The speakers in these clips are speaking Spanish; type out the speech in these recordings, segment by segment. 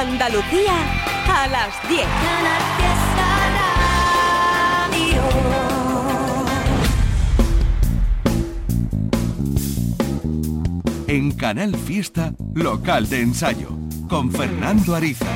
Andalucía a las 10. En Canal Fiesta, local de ensayo, con Fernando Ariza.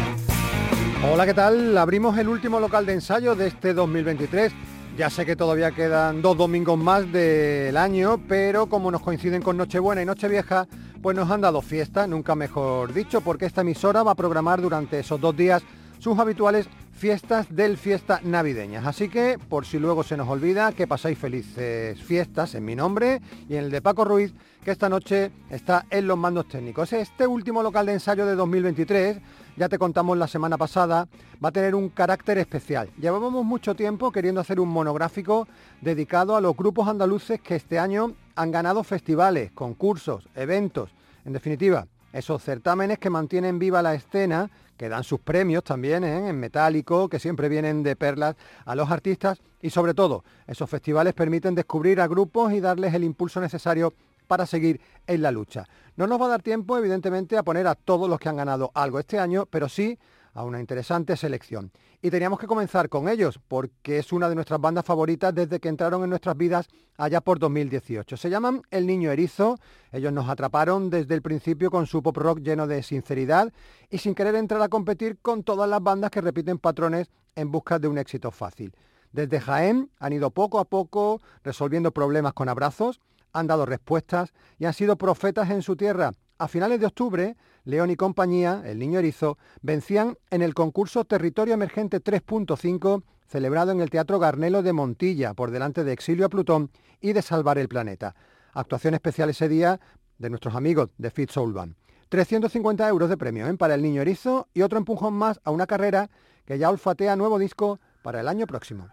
Hola, ¿qué tal? Abrimos el último local de ensayo de este 2023. Ya sé que todavía quedan dos domingos más del año, pero como nos coinciden con Nochebuena y Nochevieja, pues nos han dado fiesta, nunca mejor dicho, porque esta emisora va a programar durante esos dos días sus habituales fiestas del fiesta navideñas. Así que, por si luego se nos olvida, que pasáis felices fiestas en mi nombre y en el de Paco Ruiz, que esta noche está en los mandos técnicos. Este último local de ensayo de 2023, ya te contamos la semana pasada, va a tener un carácter especial. Llevábamos mucho tiempo queriendo hacer un monográfico dedicado a los grupos andaluces que este año han ganado festivales, concursos, eventos, en definitiva, esos certámenes que mantienen viva la escena, que dan sus premios también ¿eh? en metálico, que siempre vienen de perlas a los artistas y sobre todo, esos festivales permiten descubrir a grupos y darles el impulso necesario para seguir en la lucha. No nos va a dar tiempo, evidentemente, a poner a todos los que han ganado algo este año, pero sí a una interesante selección. Y teníamos que comenzar con ellos, porque es una de nuestras bandas favoritas desde que entraron en nuestras vidas allá por 2018. Se llaman El Niño Erizo, ellos nos atraparon desde el principio con su pop rock lleno de sinceridad y sin querer entrar a competir con todas las bandas que repiten patrones en busca de un éxito fácil. Desde Jaén han ido poco a poco resolviendo problemas con abrazos, han dado respuestas y han sido profetas en su tierra. A finales de octubre, León y compañía, el niño erizo, vencían en el concurso Territorio Emergente 3.5 celebrado en el Teatro Garnelo de Montilla por delante de Exilio a Plutón y de Salvar el Planeta. Actuación especial ese día de nuestros amigos de Fit Soul Band. 350 euros de premio ¿eh? para el niño erizo y otro empujón más a una carrera que ya olfatea nuevo disco para el año próximo.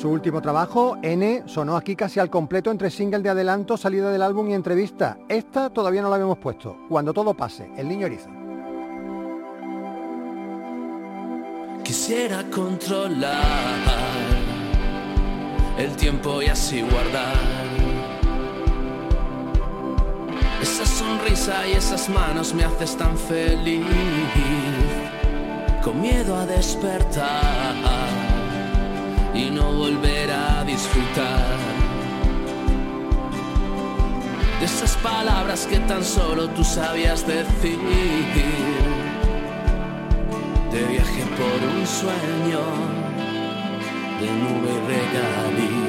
Su último trabajo, N, sonó aquí casi al completo entre single de adelanto, salida del álbum y entrevista. Esta todavía no la habíamos puesto. Cuando todo pase, El Niño Erizo. Quisiera controlar el tiempo y así guardar esa sonrisa y esas manos me haces tan feliz, con miedo a despertar y no volver a disfrutar de esas palabras que tan solo tú sabías decir. De viaje por un sueño de nube regalí.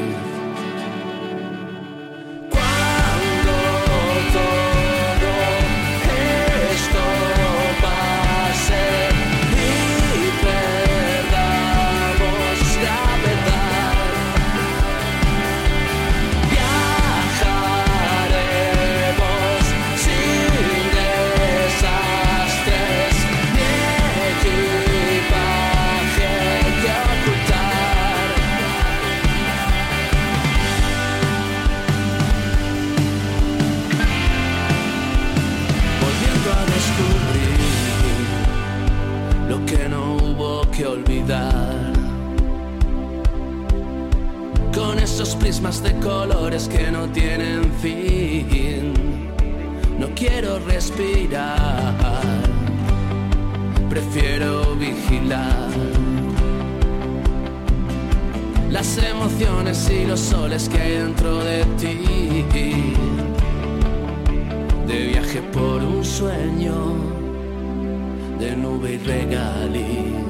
Prismas de colores que no tienen fin. No quiero respirar, prefiero vigilar. Las emociones y los soles que hay dentro de ti. De viaje por un sueño, de nube y regaliz.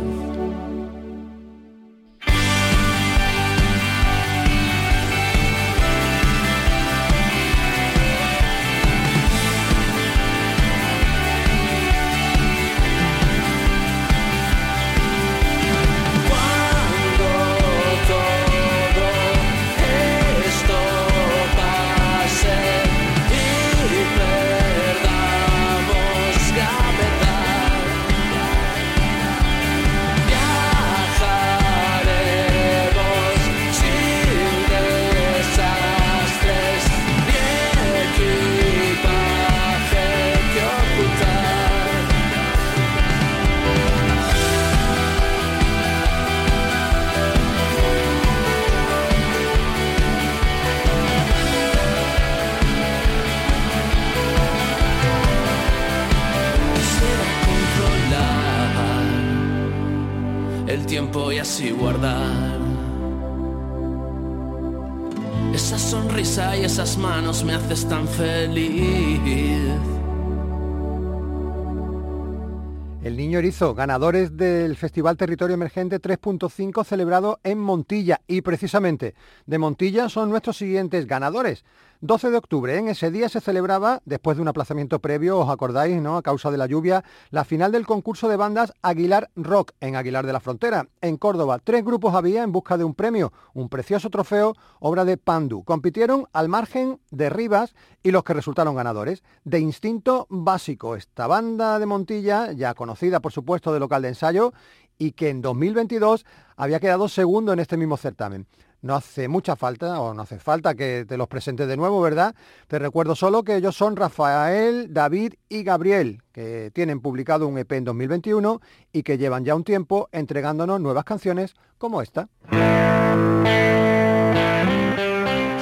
Ganadores del Festival Territorio Emergente 3.5 celebrado en Montilla. Y precisamente de Montilla son nuestros siguientes ganadores. 12 de octubre, en ese día se celebraba, después de un aplazamiento previo, os acordáis, ¿no? A causa de la lluvia, la final del concurso de bandas Aguilar Rock en Aguilar de la Frontera, en Córdoba. Tres grupos había en busca de un premio, un precioso trofeo, obra de Pandu. Compitieron al margen de Rivas y los que resultaron ganadores. De Instinto Básico, esta banda de Montilla, ya conocida por supuesto de local de ensayo, y que en 2022 había quedado segundo en este mismo certamen. No hace mucha falta o no hace falta que te los presentes de nuevo, ¿verdad? Te recuerdo solo que ellos son Rafael, David y Gabriel, que tienen publicado un EP en 2021 y que llevan ya un tiempo entregándonos nuevas canciones como esta.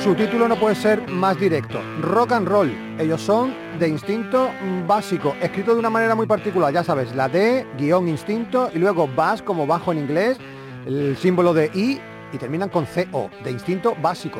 Su título no puede ser más directo, rock and roll. Ellos son de instinto básico, escrito de una manera muy particular, ya sabes, la D, guion instinto y luego bass como bajo en inglés, el símbolo de I y terminan con CO, de instinto básico.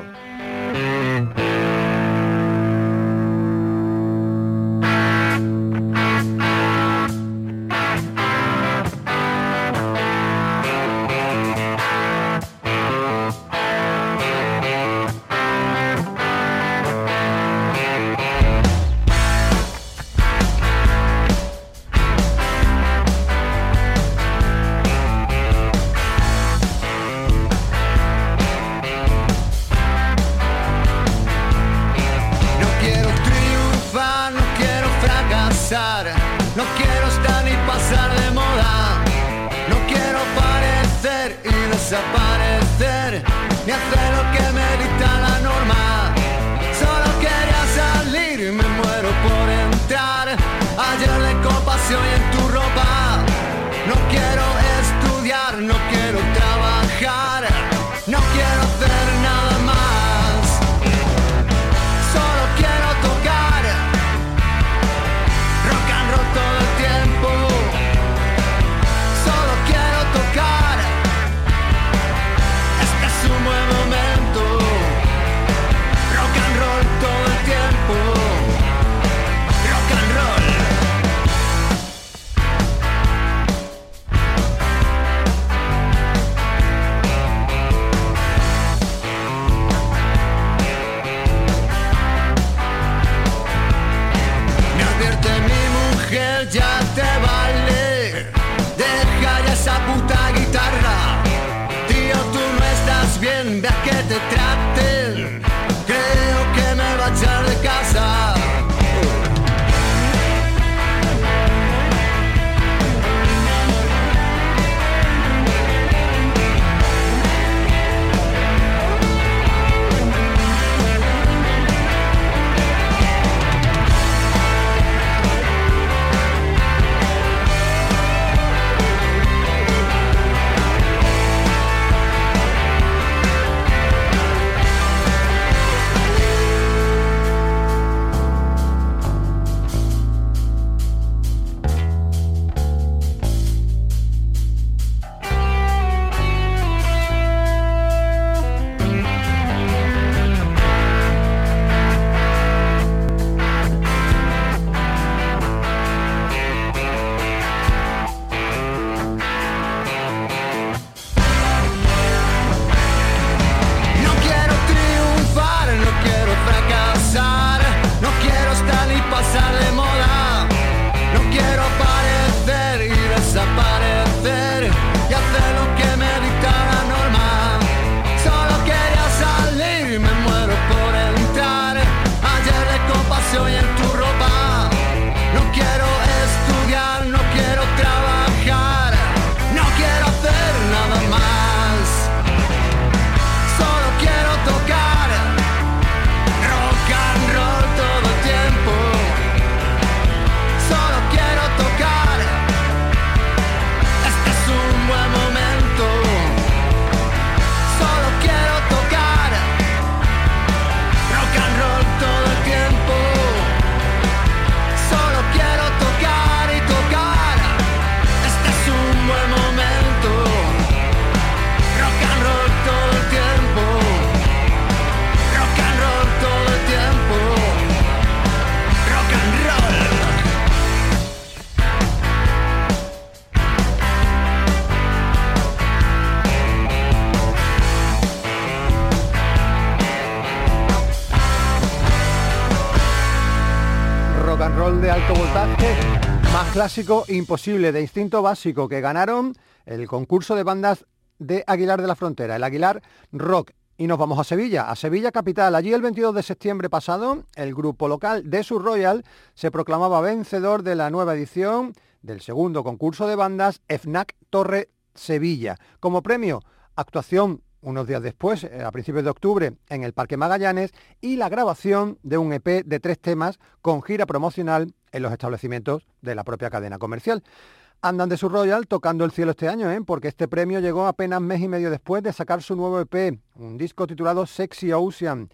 Clásico imposible, de instinto básico, que ganaron el concurso de bandas de Aguilar de la Frontera, el Aguilar Rock. Y nos vamos a Sevilla, a Sevilla capital. Allí el 22 de septiembre pasado, el grupo local de Sur Royal se proclamaba vencedor de la nueva edición del segundo concurso de bandas FNAC Torre Sevilla. Como premio, actuación unos días después, eh, a principios de octubre, en el Parque Magallanes y la grabación de un EP de tres temas con gira promocional en los establecimientos de la propia cadena comercial. Andan de su Royal tocando el cielo este año, ¿eh? porque este premio llegó apenas mes y medio después de sacar su nuevo EP, un disco titulado Sexy Ocean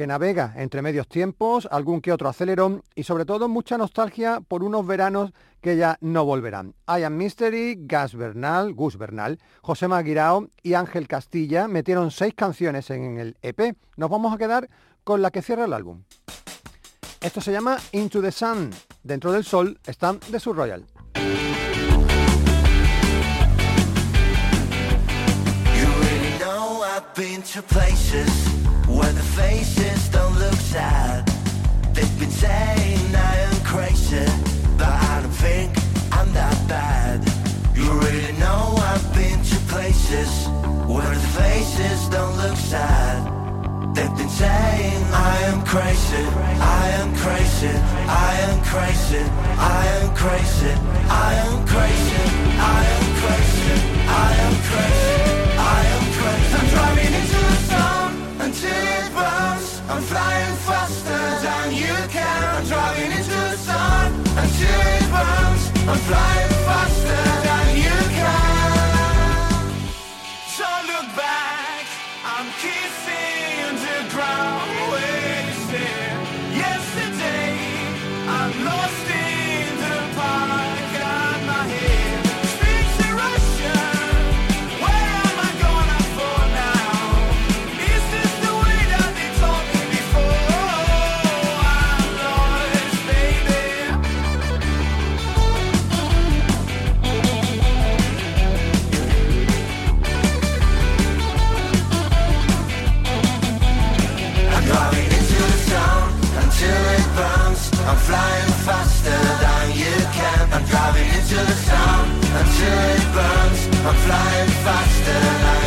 que navega entre medios tiempos, algún que otro acelerón y sobre todo mucha nostalgia por unos veranos que ya no volverán. I Am Mystery, Gas Bernal, Gus Bernal, José Maguirao y Ángel Castilla metieron seis canciones en el EP. Nos vamos a quedar con la que cierra el álbum. Esto se llama Into the Sun. Dentro del sol están de su Royal. Where the faces don't look sad. They've been saying I am crazy But I don't think I'm that bad. You really know I've been to places Where the faces don't look sad. They've been saying I am crazy I am crazy I am crazy I am crazy I am crazy I am crazy I am crazy it burns. I'm flying faster than you can. I'm driving into the sun it burns. I'm flying into the sun until it burns. I'm flying faster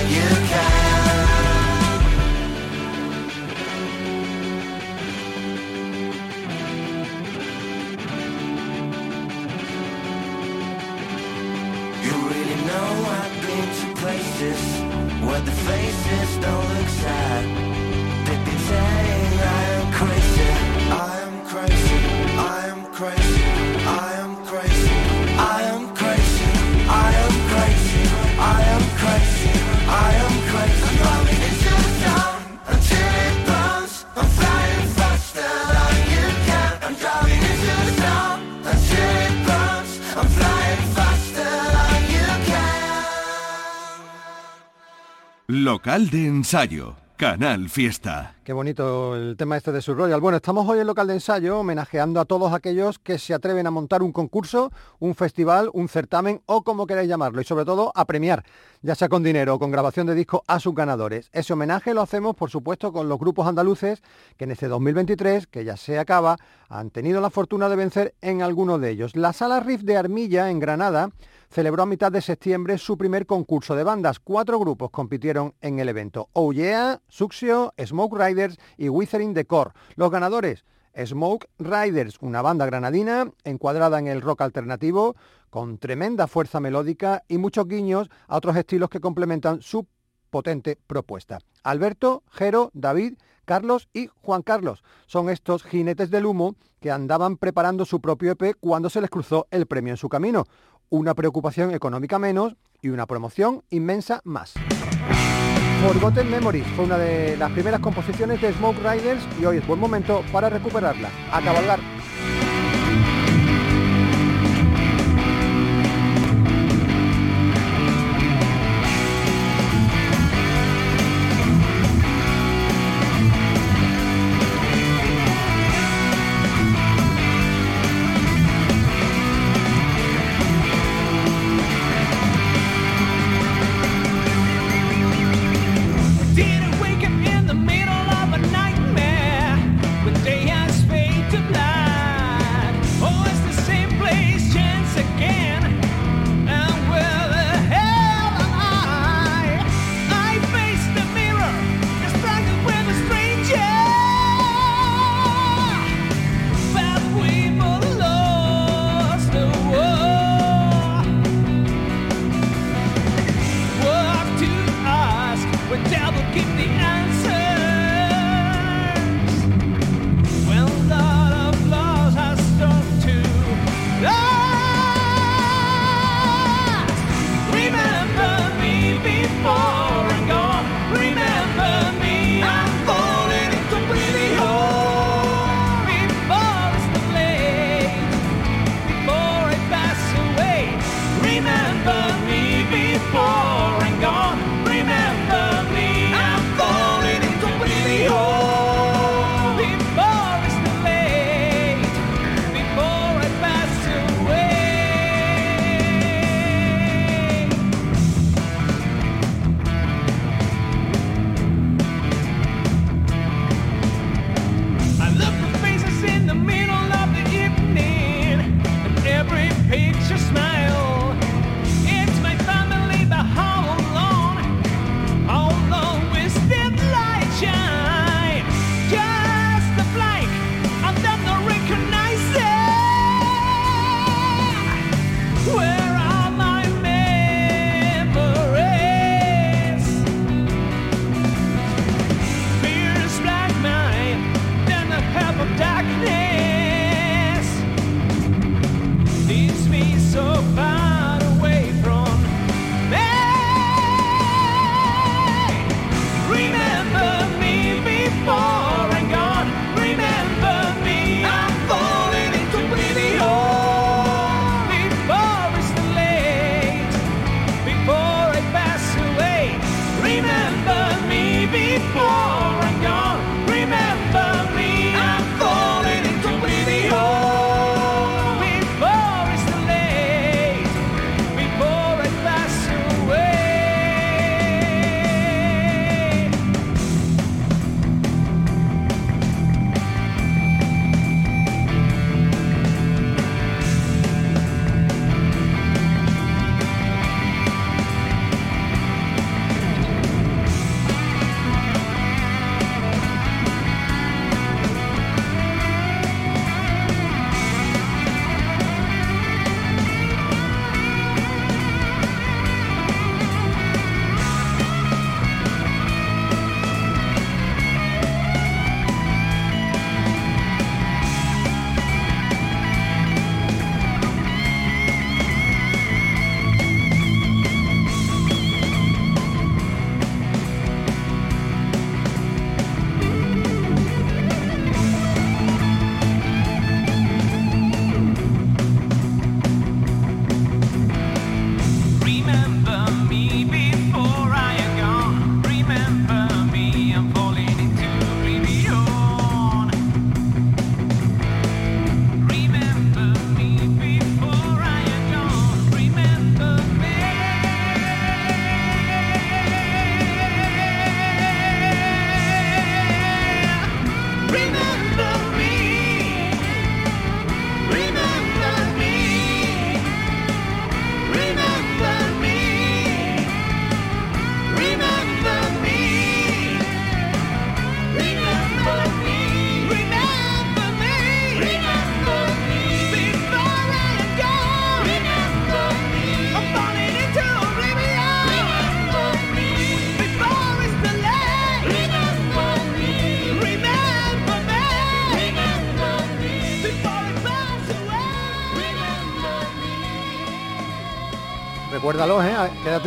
de ensayo. Canal Fiesta. Qué bonito el tema este de su Royal. Bueno, estamos hoy en local de ensayo homenajeando a todos aquellos que se atreven a montar un concurso, un festival, un certamen o como queráis llamarlo y sobre todo a premiar, ya sea con dinero o con grabación de disco a sus ganadores. Ese homenaje lo hacemos, por supuesto, con los grupos andaluces que en este 2023, que ya se acaba, han tenido la fortuna de vencer en alguno de ellos. La Sala Riff de Armilla, en Granada, celebró a mitad de septiembre su primer concurso de bandas. Cuatro grupos compitieron en el evento. Oh Yeah, Suxio, Smoke Riders y Withering the Core. Los ganadores, Smoke Riders, una banda granadina encuadrada en el rock alternativo, con tremenda fuerza melódica y muchos guiños a otros estilos que complementan su potente propuesta. Alberto, Jero, David, Carlos y Juan Carlos son estos jinetes del humo que andaban preparando su propio EP cuando se les cruzó el premio en su camino una preocupación económica menos y una promoción inmensa más. Forgotten Memories fue una de las primeras composiciones de Smoke Riders y hoy es buen momento para recuperarla. A cabalgar.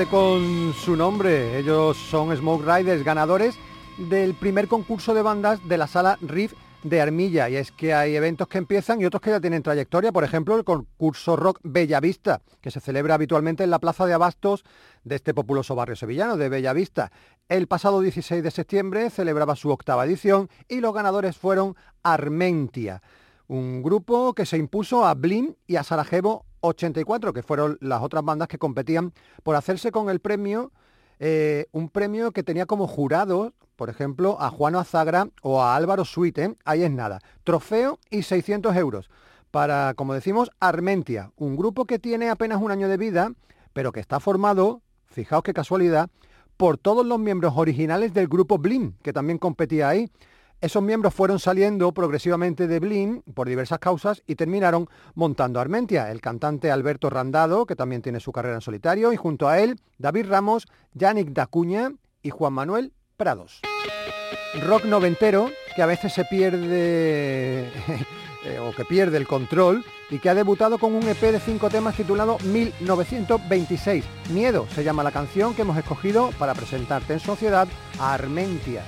Con su nombre. Ellos son Smoke Riders, ganadores del primer concurso de bandas de la sala Riff de Armilla. Y es que hay eventos que empiezan y otros que ya tienen trayectoria. Por ejemplo, el concurso Rock Bellavista, que se celebra habitualmente en la Plaza de Abastos de este populoso barrio sevillano de Bellavista. El pasado 16 de septiembre celebraba su octava edición y los ganadores fueron Armentia, un grupo que se impuso a Blin y a Sarajevo 84, que fueron las otras bandas que competían por hacerse con el premio, eh, un premio que tenía como jurado, por ejemplo, a Juan Azagra o a Álvaro Suite, ahí es nada, trofeo y 600 euros para, como decimos, Armentia, un grupo que tiene apenas un año de vida, pero que está formado, fijaos qué casualidad, por todos los miembros originales del grupo Blim, que también competía ahí. Esos miembros fueron saliendo progresivamente de Blin por diversas causas y terminaron montando Armentia, el cantante Alberto Randado, que también tiene su carrera en solitario, y junto a él David Ramos, Yannick Dacuña y Juan Manuel Prados. Rock noventero que a veces se pierde eh, o que pierde el control y que ha debutado con un EP de cinco temas titulado 1926. Miedo se llama la canción que hemos escogido para presentarte en sociedad a Armentia.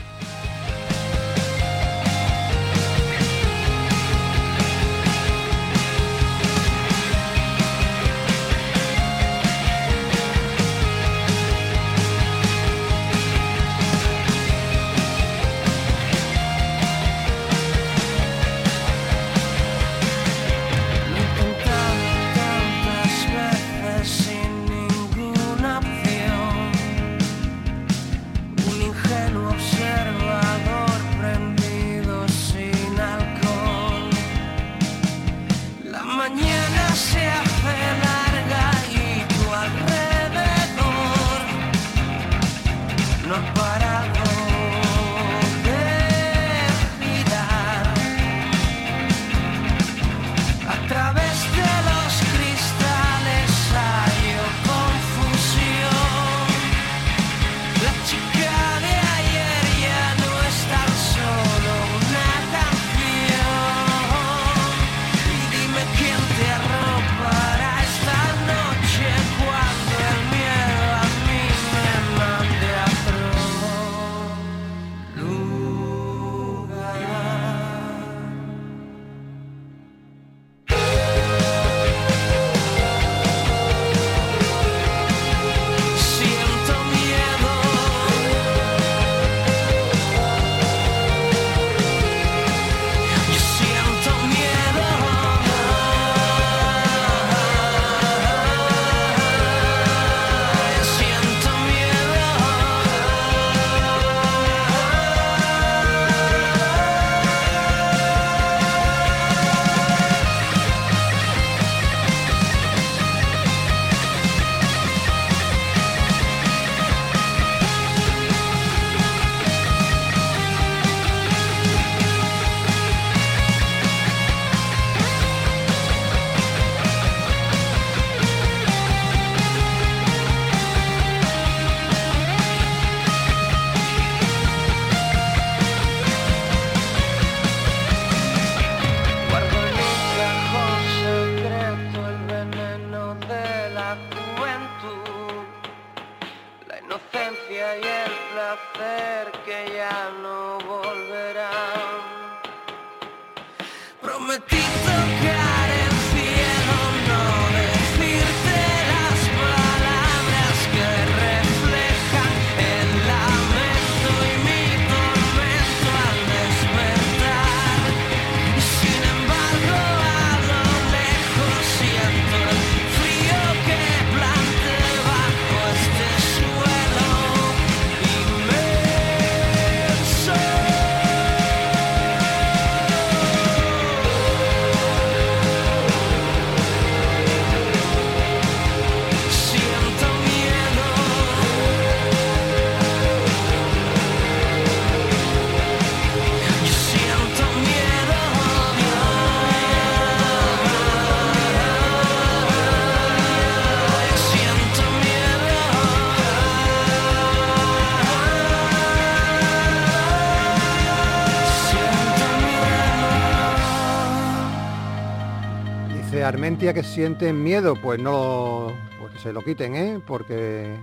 Armentia que sienten miedo, pues no, pues se lo quiten, ¿eh? porque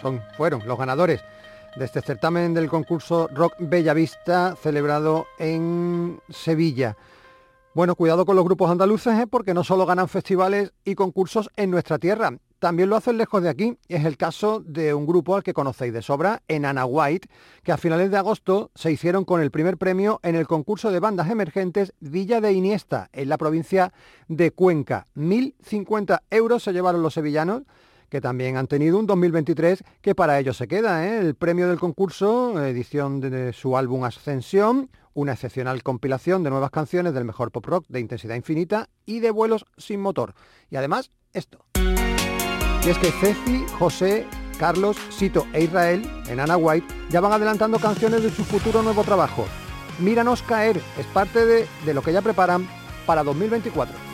son, fueron los ganadores de este certamen del concurso Rock Bellavista celebrado en Sevilla. Bueno, cuidado con los grupos andaluces, ¿eh? porque no solo ganan festivales y concursos en nuestra tierra, también lo hacen lejos de aquí. Es el caso de un grupo al que conocéis de sobra, en Ana White, que a finales de agosto se hicieron con el primer premio en el concurso de bandas emergentes Villa de Iniesta, en la provincia de Cuenca. 1.050 euros se llevaron los sevillanos que también han tenido un 2023 que para ellos se queda. ¿eh? El premio del concurso, edición de su álbum Ascensión, una excepcional compilación de nuevas canciones del mejor pop rock de intensidad infinita y de vuelos sin motor. Y además, esto. Y es que Ceci, José, Carlos, Sito e Israel, en Ana White, ya van adelantando canciones de su futuro nuevo trabajo. Míranos caer es parte de, de lo que ya preparan para 2024.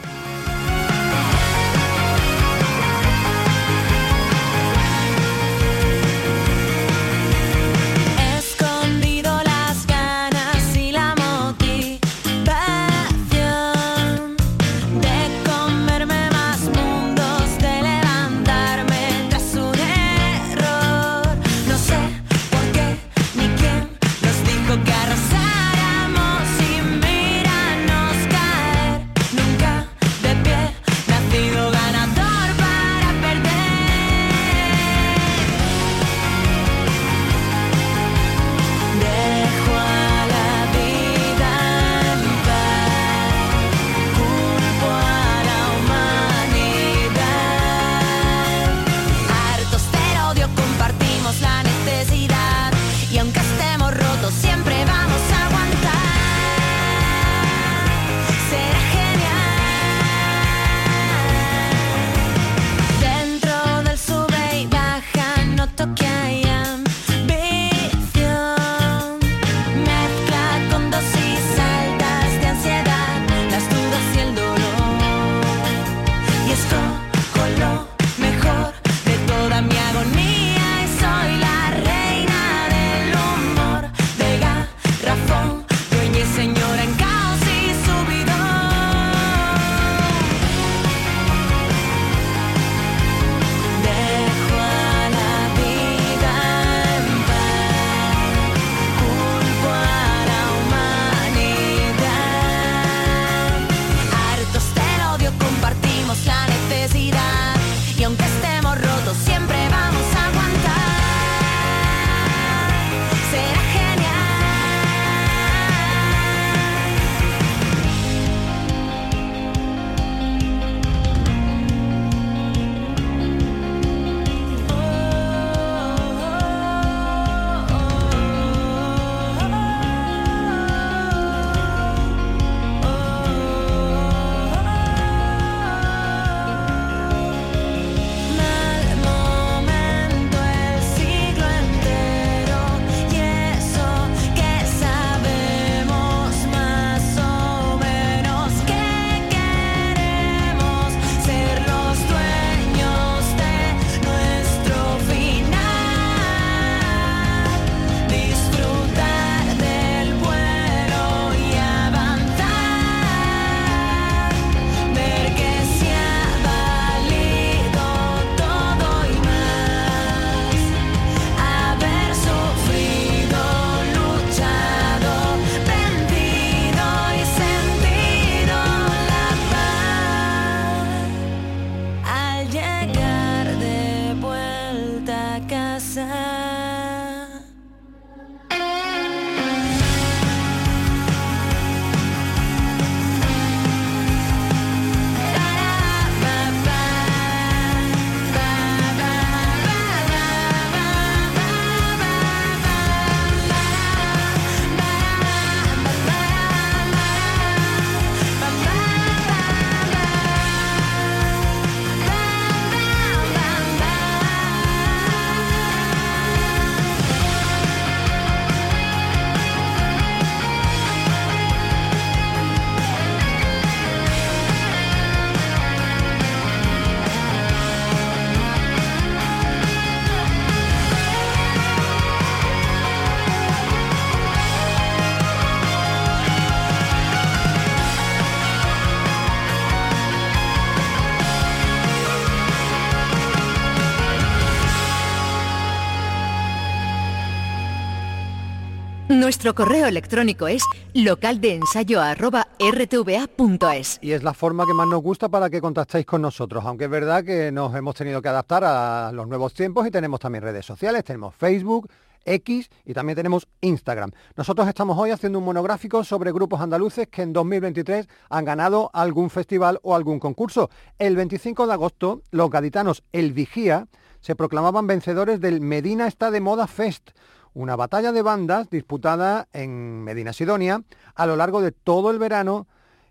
Nuestro correo electrónico es localdeensayo@rtva.es. Y es la forma que más nos gusta para que contactéis con nosotros, aunque es verdad que nos hemos tenido que adaptar a los nuevos tiempos y tenemos también redes sociales, tenemos Facebook, X y también tenemos Instagram. Nosotros estamos hoy haciendo un monográfico sobre grupos andaluces que en 2023 han ganado algún festival o algún concurso. El 25 de agosto, los gaditanos El Vigía se proclamaban vencedores del Medina está de moda Fest, una batalla de bandas disputada en Medina Sidonia a lo largo de todo el verano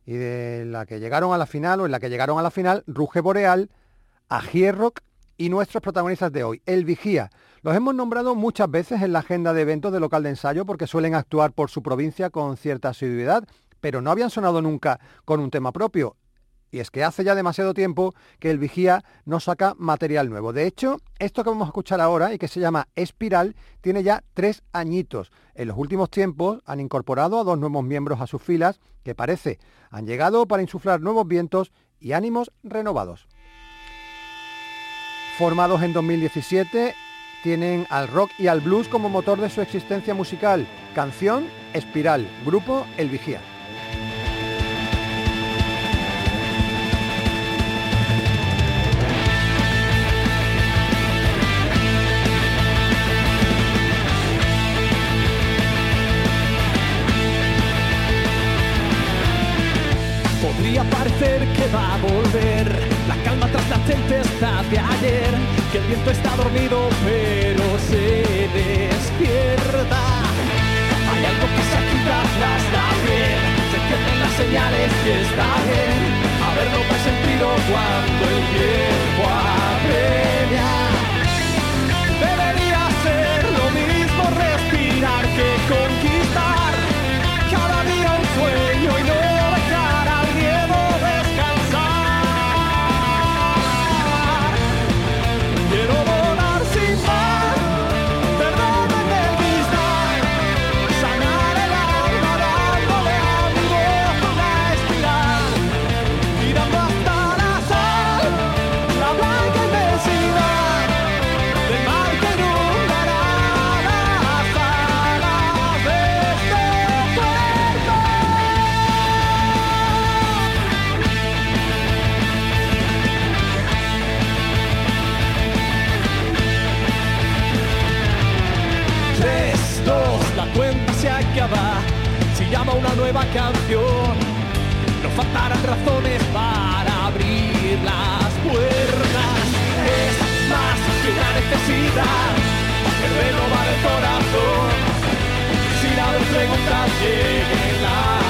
y de la que llegaron a la final o en la que llegaron a la final Ruge Boreal, Agierrock y nuestros protagonistas de hoy, El Vigía. Los hemos nombrado muchas veces en la agenda de eventos de local de ensayo porque suelen actuar por su provincia con cierta asiduidad, pero no habían sonado nunca con un tema propio. Y es que hace ya demasiado tiempo que el Vigía no saca material nuevo. De hecho, esto que vamos a escuchar ahora y que se llama Espiral tiene ya tres añitos. En los últimos tiempos han incorporado a dos nuevos miembros a sus filas que parece han llegado para insuflar nuevos vientos y ánimos renovados. Formados en 2017, tienen al rock y al blues como motor de su existencia musical. Canción Espiral, grupo El Vigía. Volver la calma tras la tempestad de ayer, que el viento está dormido pero se despierta. Hay algo que se agita tras la piel, se entienden las señales que está bien, haberlo presentido cuando el tiempo apremia. Una nueva canción. No faltarán razones para abrir las puertas. Es más que una necesidad que renovar el corazón. Sin haber preguntas lleguen las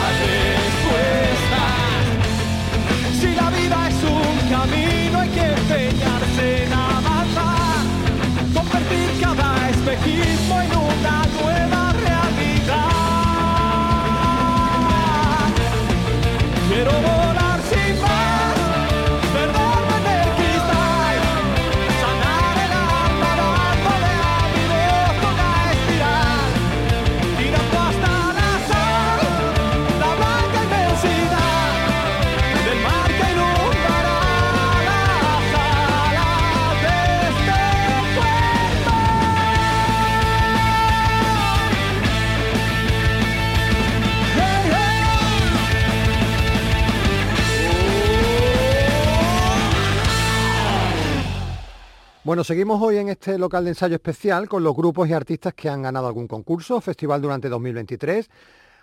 Bueno, seguimos hoy en este local de ensayo especial con los grupos y artistas que han ganado algún concurso o festival durante 2023.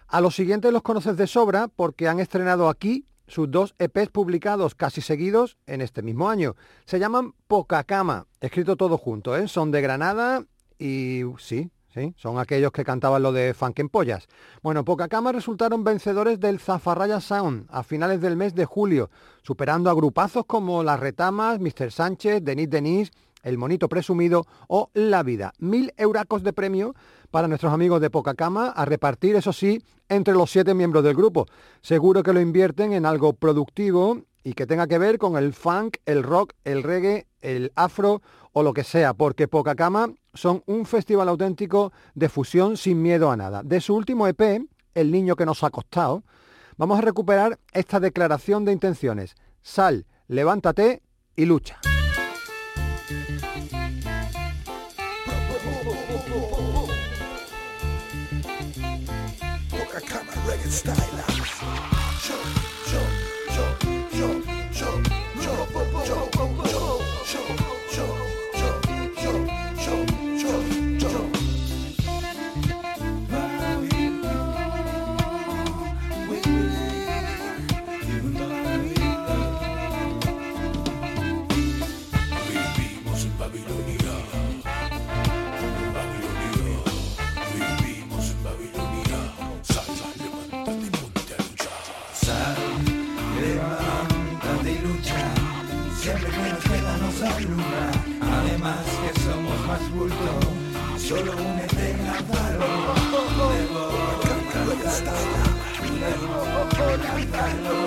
A los siguientes los conoces de sobra porque han estrenado aquí sus dos EPs publicados casi seguidos en este mismo año. Se llaman Poca Cama, escrito todo junto, ¿eh? son de Granada y sí, sí, son aquellos que cantaban lo de Funk en Pollas. Bueno, Poca Cama resultaron vencedores del Zafarraya Sound a finales del mes de julio, superando a grupazos como Las Retamas, Mr. Sánchez, Denis Denis, El Monito Presumido o La Vida. Mil euracos de premio para nuestros amigos de Poca Cama a repartir, eso sí, entre los siete miembros del grupo. Seguro que lo invierten en algo productivo y que tenga que ver con el funk, el rock, el reggae, el afro o lo que sea, porque Poca Cama son un festival auténtico de fusión sin miedo a nada. De su último EP, El niño que nos ha costado, vamos a recuperar esta declaración de intenciones. Sal, levántate y lucha. reggae stylers. Alumbra. Además que somos más bulto. Solo únete y lánzalo. Debo lánzalo. Debo lánzalo.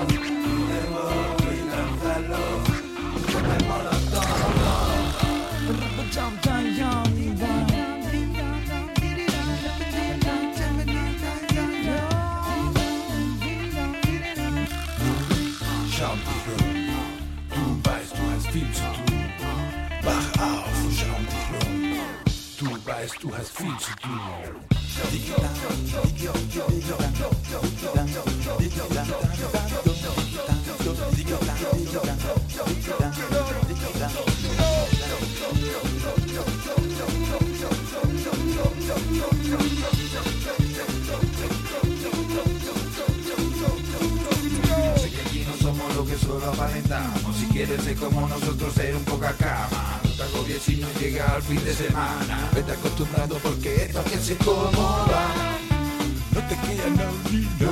Du hast viel zu tun. No somos lo que solo aparentamos. Si quieres ser como nosotros, ser un poca cama. Agobies si no llega al fin de semana. Vete acostumbrado porque esto aquí se acomoda. No te queda no, no,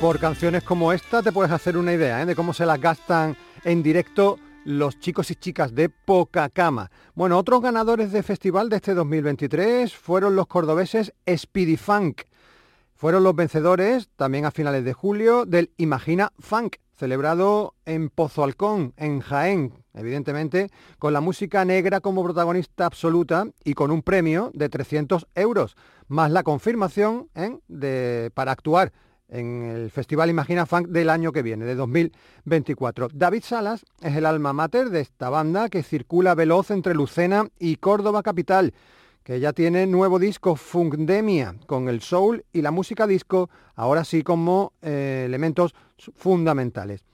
Por canciones como esta te puedes hacer una idea ¿eh? de cómo se las gastan en directo los chicos y chicas de Poca Cama. Bueno, otros ganadores de festival de este 2023 fueron los cordobeses Speedy Funk. Fueron los vencedores, también a finales de julio, del Imagina Funk, celebrado en Pozo Halcón, en Jaén, evidentemente, con la música negra como protagonista absoluta y con un premio de 300 euros, más la confirmación ¿eh? de, para actuar en el Festival Imagina Funk del año que viene, de 2024. David Salas es el alma mater de esta banda que circula veloz entre Lucena y Córdoba Capital, que ya tiene nuevo disco Funkdemia, con el soul y la música disco, ahora sí como eh, elementos fundamentales.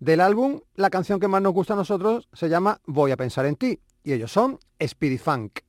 Del álbum, la canción que más nos gusta a nosotros se llama Voy a pensar en ti, y ellos son Speedy Funk.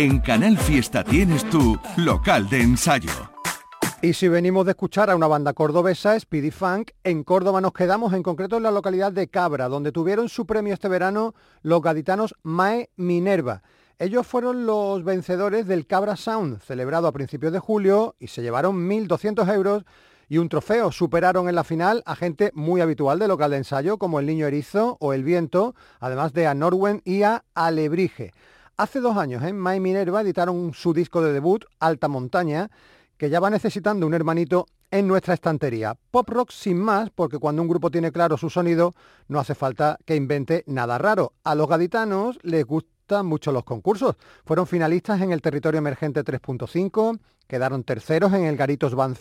En Canal Fiesta tienes tu local de ensayo. Y si venimos de escuchar a una banda cordobesa, Speedy Funk, en Córdoba nos quedamos, en concreto en la localidad de Cabra, donde tuvieron su premio este verano los gaditanos Mae Minerva. Ellos fueron los vencedores del Cabra Sound, celebrado a principios de julio, y se llevaron 1.200 euros y un trofeo. Superaron en la final a gente muy habitual de local de ensayo, como el Niño Erizo o el Viento, además de a Norwen y a Alebrije. Hace dos años en My Minerva editaron su disco de debut, Alta Montaña, que ya va necesitando un hermanito en nuestra estantería. Pop rock sin más, porque cuando un grupo tiene claro su sonido, no hace falta que invente nada raro. A los gaditanos les gustan mucho los concursos. Fueron finalistas en el Territorio Emergente 3.5, quedaron terceros en el Garitos Band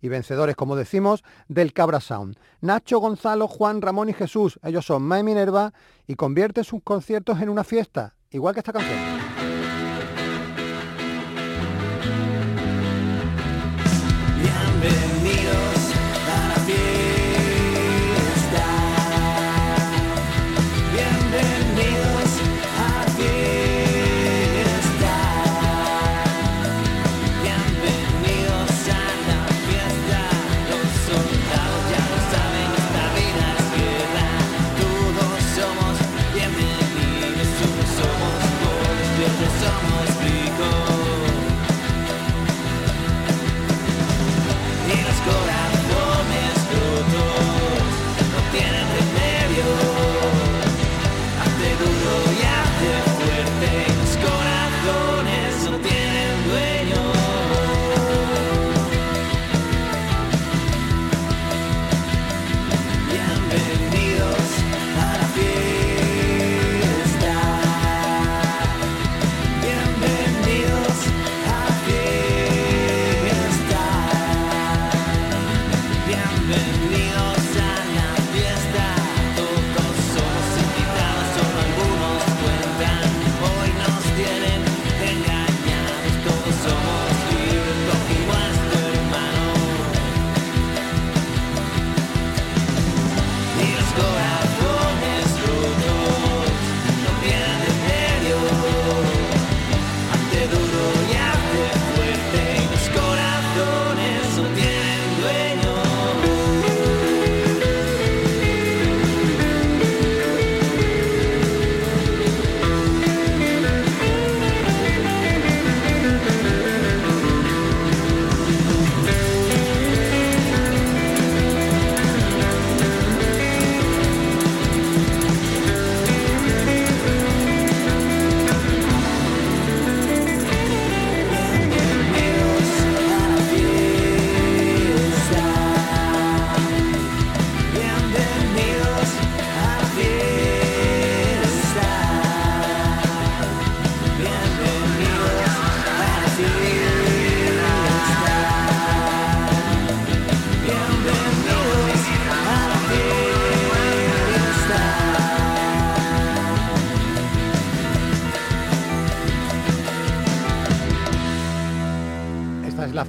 y vencedores, como decimos, del Cabra Sound. Nacho, Gonzalo, Juan, Ramón y Jesús, ellos son My Minerva y convierte sus conciertos en una fiesta, igual que esta canción.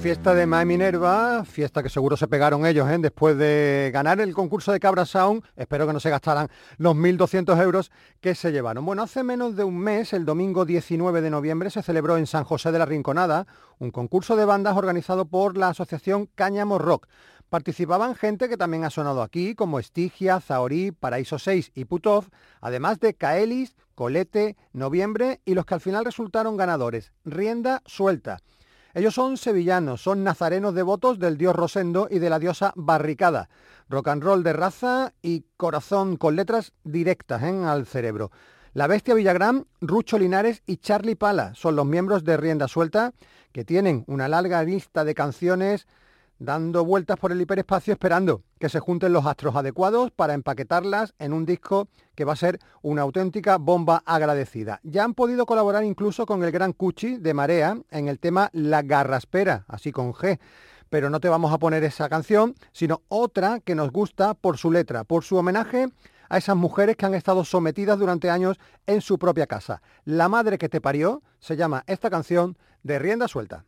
Fiesta de Mae Minerva, fiesta que seguro se pegaron ellos ¿eh? después de ganar el concurso de Cabra Sound. Espero que no se gastaran los 1.200 euros que se llevaron. Bueno, hace menos de un mes, el domingo 19 de noviembre, se celebró en San José de la Rinconada un concurso de bandas organizado por la asociación Cáñamo Rock. Participaban gente que también ha sonado aquí, como Estigia, Zahorí, Paraíso 6 y Putov, además de Kaelis, Colete, Noviembre y los que al final resultaron ganadores, Rienda Suelta. Ellos son sevillanos, son nazarenos devotos del dios Rosendo y de la diosa Barricada. Rock and roll de raza y corazón con letras directas ¿eh? al cerebro. La Bestia Villagrán, Rucho Linares y Charlie Pala son los miembros de Rienda Suelta que tienen una larga lista de canciones dando vueltas por el hiperespacio esperando que se junten los astros adecuados para empaquetarlas en un disco que va a ser una auténtica bomba agradecida. Ya han podido colaborar incluso con el gran Cuchi de Marea en el tema La Garraspera, así con G. Pero no te vamos a poner esa canción, sino otra que nos gusta por su letra, por su homenaje a esas mujeres que han estado sometidas durante años en su propia casa. La madre que te parió se llama esta canción de rienda suelta.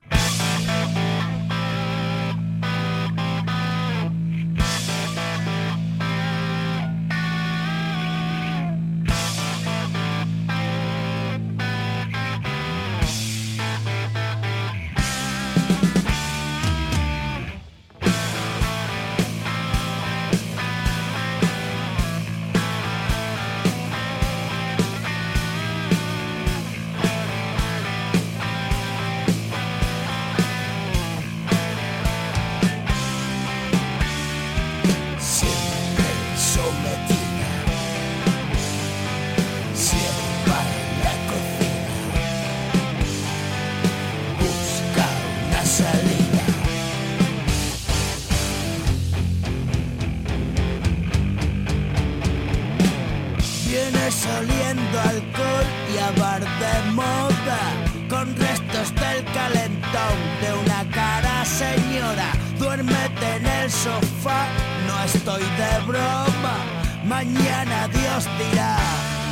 Estoy de broma. Mañana Dios dirá,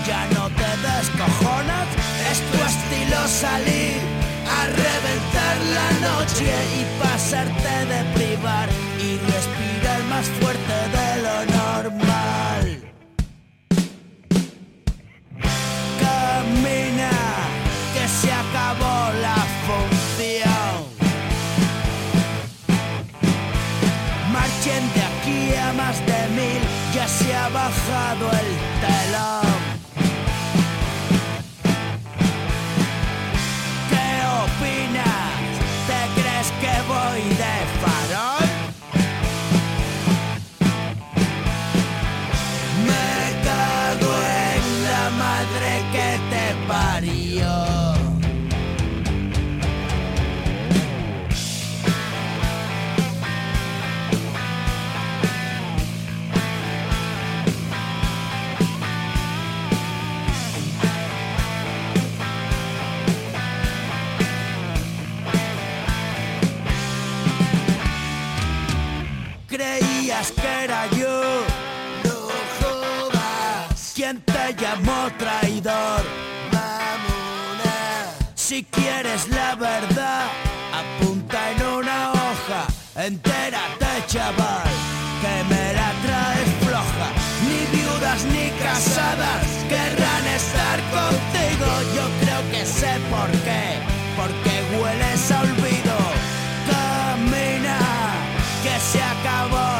ya no te descojonas. Es tu estilo salir a reventar la noche y pasarte de privar y respirar más fuerte de lo normal. Camina, que se acabó bajado el telón. ¿Qué opinas? ¿Te crees que voy de Que era yo, no jodas. ¿Quién te llamó traidor? Mamona. Si quieres la verdad, apunta en una hoja. Entérate, chaval, que me la traes floja. Ni viudas ni casadas querrán estar contigo. Yo creo que sé por qué, porque hueles a olvido. Camina, que se acabó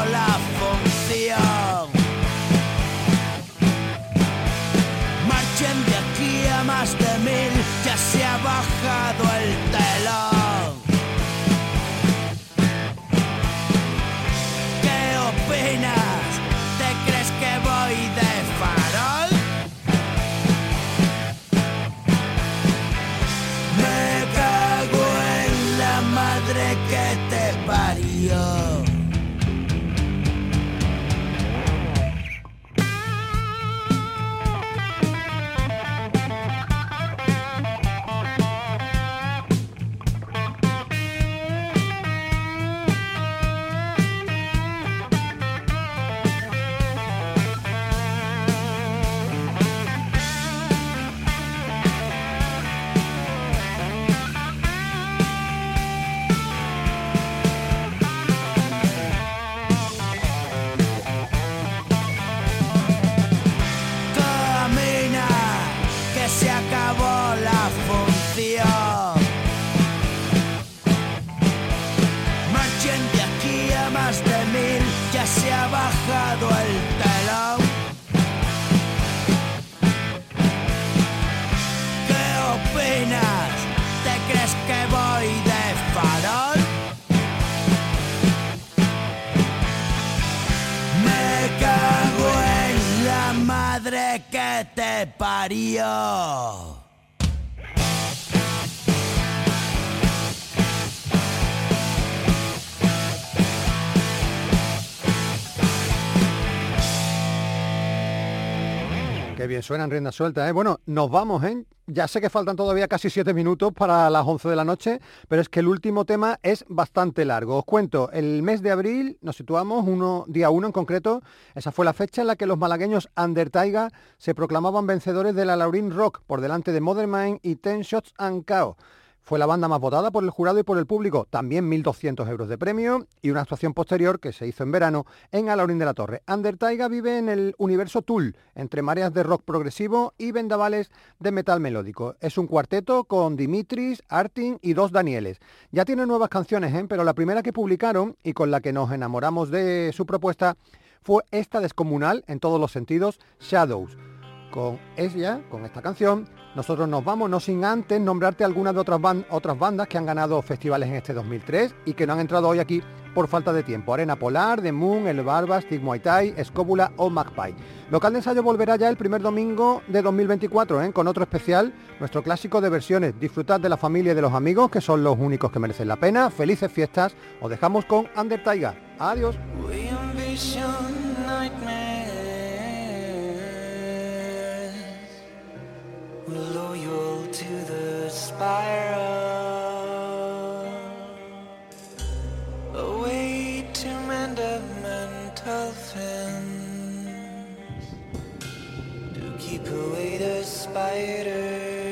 te parió. Qué bien suenan riendas sueltas, ¿eh? Bueno, nos vamos, ¿eh? Ya sé que faltan todavía casi siete minutos para las 11 de la noche, pero es que el último tema es bastante largo. Os cuento, el mes de abril nos situamos, uno, día 1 en concreto, esa fue la fecha en la que los malagueños Undertaiga se proclamaban vencedores de la Laurín Rock por delante de Modern Mind y Ten Shots and Cao. Fue la banda más votada por el jurado y por el público, también 1.200 euros de premio y una actuación posterior que se hizo en verano en Alaurín de la Torre. Undertaiga vive en el universo Tool, entre mareas de rock progresivo y vendavales de metal melódico. Es un cuarteto con Dimitris, Artin y dos Danieles. Ya tiene nuevas canciones, ¿eh? pero la primera que publicaron y con la que nos enamoramos de su propuesta fue esta descomunal en todos los sentidos, Shadows. Con ella, con esta canción, nosotros nos vamos, no sin antes nombrarte algunas de otras, ban- otras bandas que han ganado festivales en este 2003 y que no han entrado hoy aquí por falta de tiempo. Arena Polar, The Moon, El Barba, Stig Muay Thai, Escóbula o Magpie. Local de ensayo volverá ya el primer domingo de 2024 ¿eh? con otro especial, nuestro clásico de versiones. Disfrutad de la familia y de los amigos, que son los únicos que merecen la pena. Felices fiestas. Os dejamos con Under. Adiós. Loyal to the spiral. A way to mend a mental fence. To keep away the spiders.